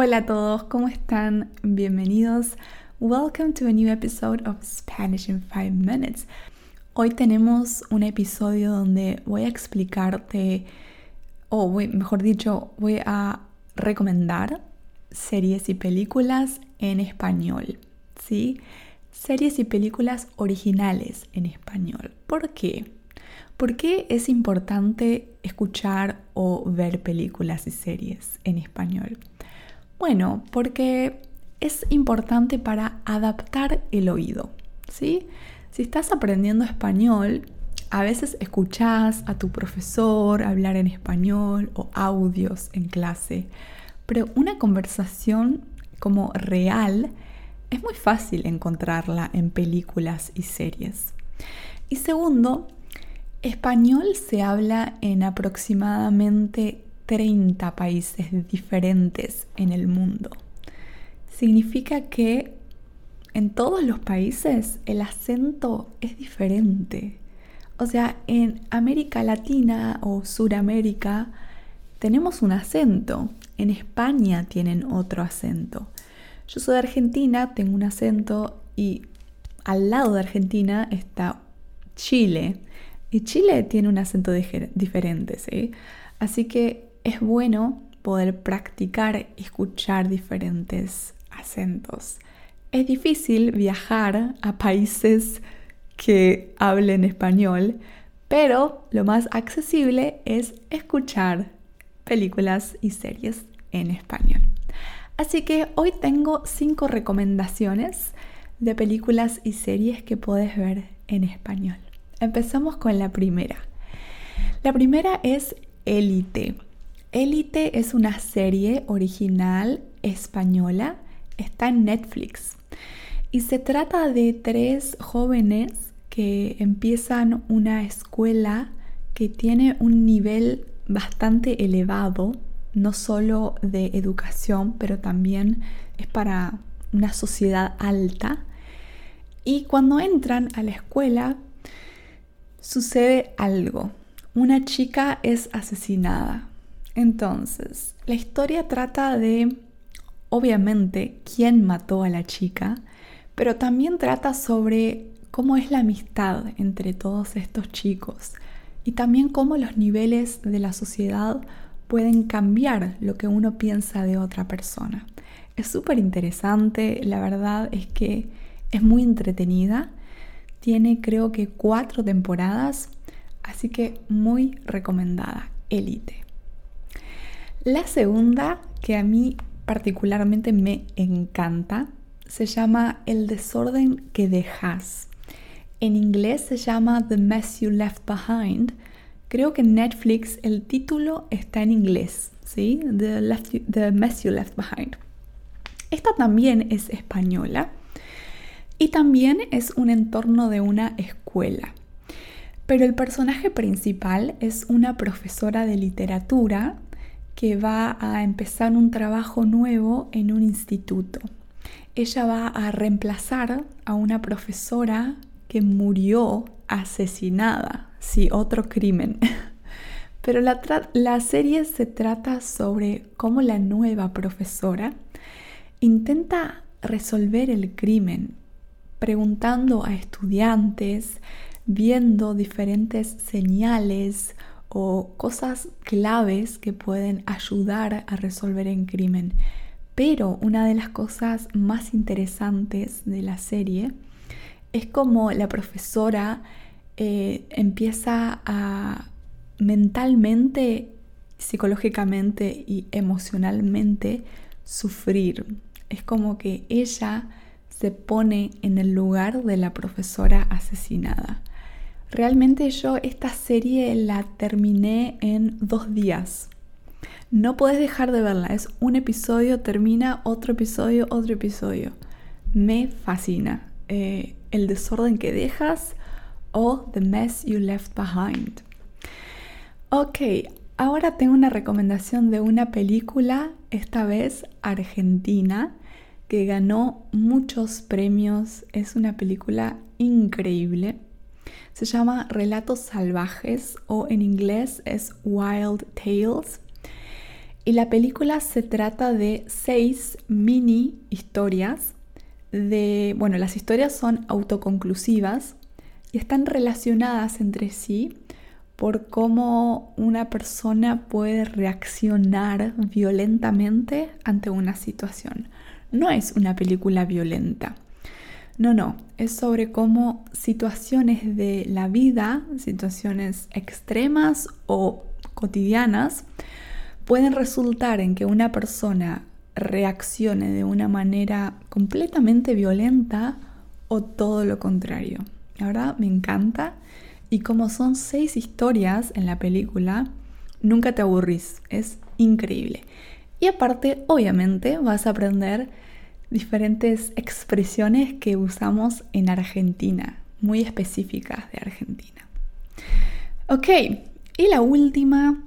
Hola a todos, ¿cómo están? Bienvenidos. Welcome to a new episode of Spanish in 5 Minutes. Hoy tenemos un episodio donde voy a explicarte, o mejor dicho, voy a recomendar series y películas en español, ¿sí? Series y películas originales en español. ¿Por qué? ¿Por qué es importante escuchar o ver películas y series en español? Bueno, porque es importante para adaptar el oído, ¿sí? Si estás aprendiendo español, a veces escuchás a tu profesor hablar en español o audios en clase, pero una conversación como real es muy fácil encontrarla en películas y series. Y segundo, español se habla en aproximadamente 30 países diferentes en el mundo. Significa que en todos los países el acento es diferente. O sea, en América Latina o Suramérica tenemos un acento. En España tienen otro acento. Yo soy de Argentina, tengo un acento y al lado de Argentina está Chile. Y Chile tiene un acento diferente, ¿sí? Así que es bueno poder practicar escuchar diferentes acentos. Es difícil viajar a países que hablen español, pero lo más accesible es escuchar películas y series en español. Así que hoy tengo cinco recomendaciones de películas y series que puedes ver en español. Empezamos con la primera. La primera es Élite. Élite es una serie original española, está en Netflix y se trata de tres jóvenes que empiezan una escuela que tiene un nivel bastante elevado, no solo de educación, pero también es para una sociedad alta. Y cuando entran a la escuela, sucede algo. Una chica es asesinada entonces, la historia trata de, obviamente, quién mató a la chica, pero también trata sobre cómo es la amistad entre todos estos chicos y también cómo los niveles de la sociedad pueden cambiar lo que uno piensa de otra persona. Es súper interesante, la verdad es que es muy entretenida, tiene creo que cuatro temporadas, así que muy recomendada, Elite. La segunda, que a mí particularmente me encanta, se llama El desorden que dejas. En inglés se llama The Mess You Left Behind. Creo que en Netflix el título está en inglés, ¿sí? The, Mess You Left Behind. Esta también es española y también es un entorno de una escuela. Pero el personaje principal es una profesora de literatura que va a empezar un trabajo nuevo en un instituto. Ella va a reemplazar a una profesora que murió asesinada, sí, otro crimen. Pero la, la serie se trata sobre cómo la nueva profesora intenta resolver el crimen, preguntando a estudiantes, viendo diferentes señales o cosas claves que pueden ayudar a resolver el crimen. Pero una de las cosas más interesantes de la serie es como la profesora eh, empieza a mentalmente, psicológicamente y emocionalmente sufrir. Es como que ella se pone en el lugar de la profesora asesinada. Realmente yo esta serie la terminé en dos días. No puedes dejar de verla. Es un episodio, termina otro episodio, otro episodio. Me fascina. Eh, el desorden que dejas o The Mess You Left Behind. Ok, ahora tengo una recomendación de una película, esta vez argentina, que ganó muchos premios. Es una película increíble. Se llama Relatos Salvajes o en inglés es Wild Tales. Y la película se trata de seis mini historias de, bueno, las historias son autoconclusivas y están relacionadas entre sí por cómo una persona puede reaccionar violentamente ante una situación. No es una película violenta. No, no, es sobre cómo situaciones de la vida, situaciones extremas o cotidianas, pueden resultar en que una persona reaccione de una manera completamente violenta o todo lo contrario. La verdad me encanta y como son seis historias en la película, nunca te aburrís, es increíble. Y aparte, obviamente, vas a aprender diferentes expresiones que usamos en Argentina, muy específicas de Argentina. Ok, y la última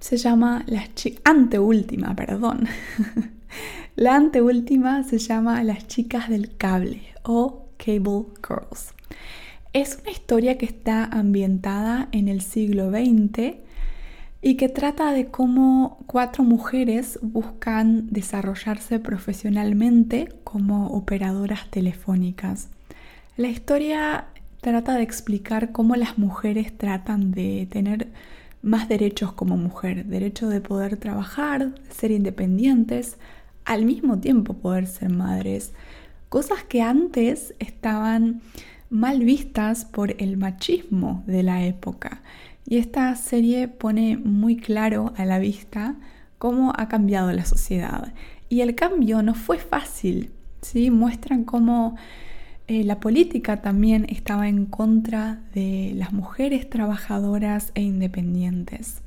se llama las chicas, anteúltima, perdón. la anteúltima se llama Las chicas del cable o Cable Girls. Es una historia que está ambientada en el siglo XX y que trata de cómo cuatro mujeres buscan desarrollarse profesionalmente como operadoras telefónicas. La historia trata de explicar cómo las mujeres tratan de tener más derechos como mujer, derecho de poder trabajar, ser independientes, al mismo tiempo poder ser madres, cosas que antes estaban mal vistas por el machismo de la época. Y esta serie pone muy claro a la vista cómo ha cambiado la sociedad. Y el cambio no fue fácil, ¿sí? Muestran cómo eh, la política también estaba en contra de las mujeres trabajadoras e independientes.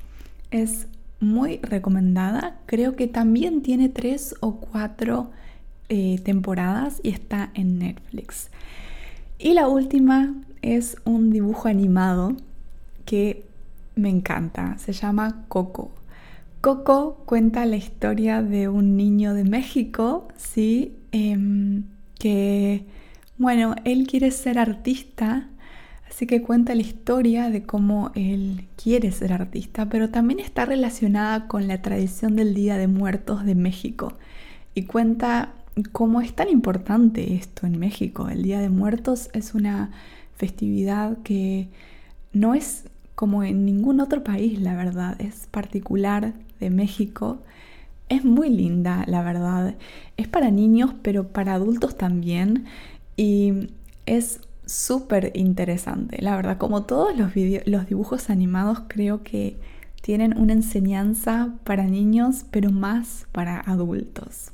Es muy recomendada, creo que también tiene tres o cuatro eh, temporadas y está en Netflix. Y la última es un dibujo animado que me encanta. Se llama Coco. Coco cuenta la historia de un niño de México, ¿sí? Em, que, bueno, él quiere ser artista, así que cuenta la historia de cómo él quiere ser artista, pero también está relacionada con la tradición del Día de Muertos de México. Y cuenta cómo es tan importante esto en México. El Día de Muertos es una festividad que no es como en ningún otro país, la verdad, es particular de México. Es muy linda, la verdad. Es para niños, pero para adultos también. Y es súper interesante, la verdad. Como todos los, los dibujos animados, creo que tienen una enseñanza para niños, pero más para adultos.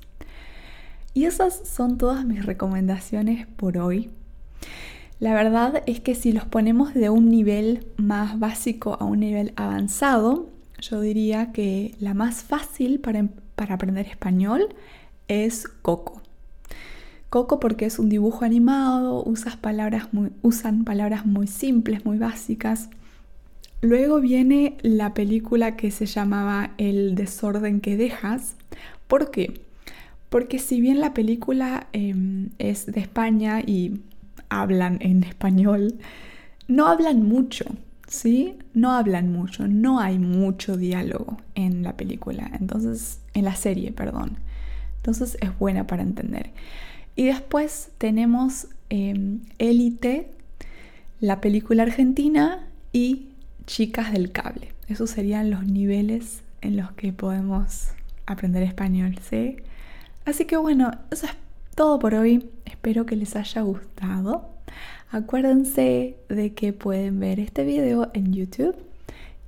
Y esas son todas mis recomendaciones por hoy. La verdad es que si los ponemos de un nivel más básico a un nivel avanzado, yo diría que la más fácil para, em-, aprender español es Coco. Coco porque es un dibujo animado, palabras usan palabras muy simples, muy básicas. Luego viene la película que se llamaba El desorden que dejas. ¿Por qué? Porque si bien la película em, es de España y hablan en español, no hablan mucho, ¿sí? No hablan mucho, no hay mucho diálogo en la película, entonces, en la serie, perdón. Entonces es buena para entender. Y después tenemos em, Élite, la película argentina y Chicas del Cable. Esos serían los niveles en los que podemos aprender español, ¿sí? Así que bueno, eso es todo por hoy. Espero que les haya gustado. Acuérdense de que pueden ver este video en YouTube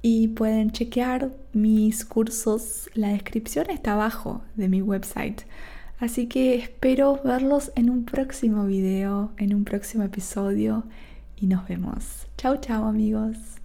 y pueden chequear mis cursos. La descripción está abajo de mi website. Así que espero verlos en un próximo video, en un próximo episodio y nos vemos. Chao, chao amigos.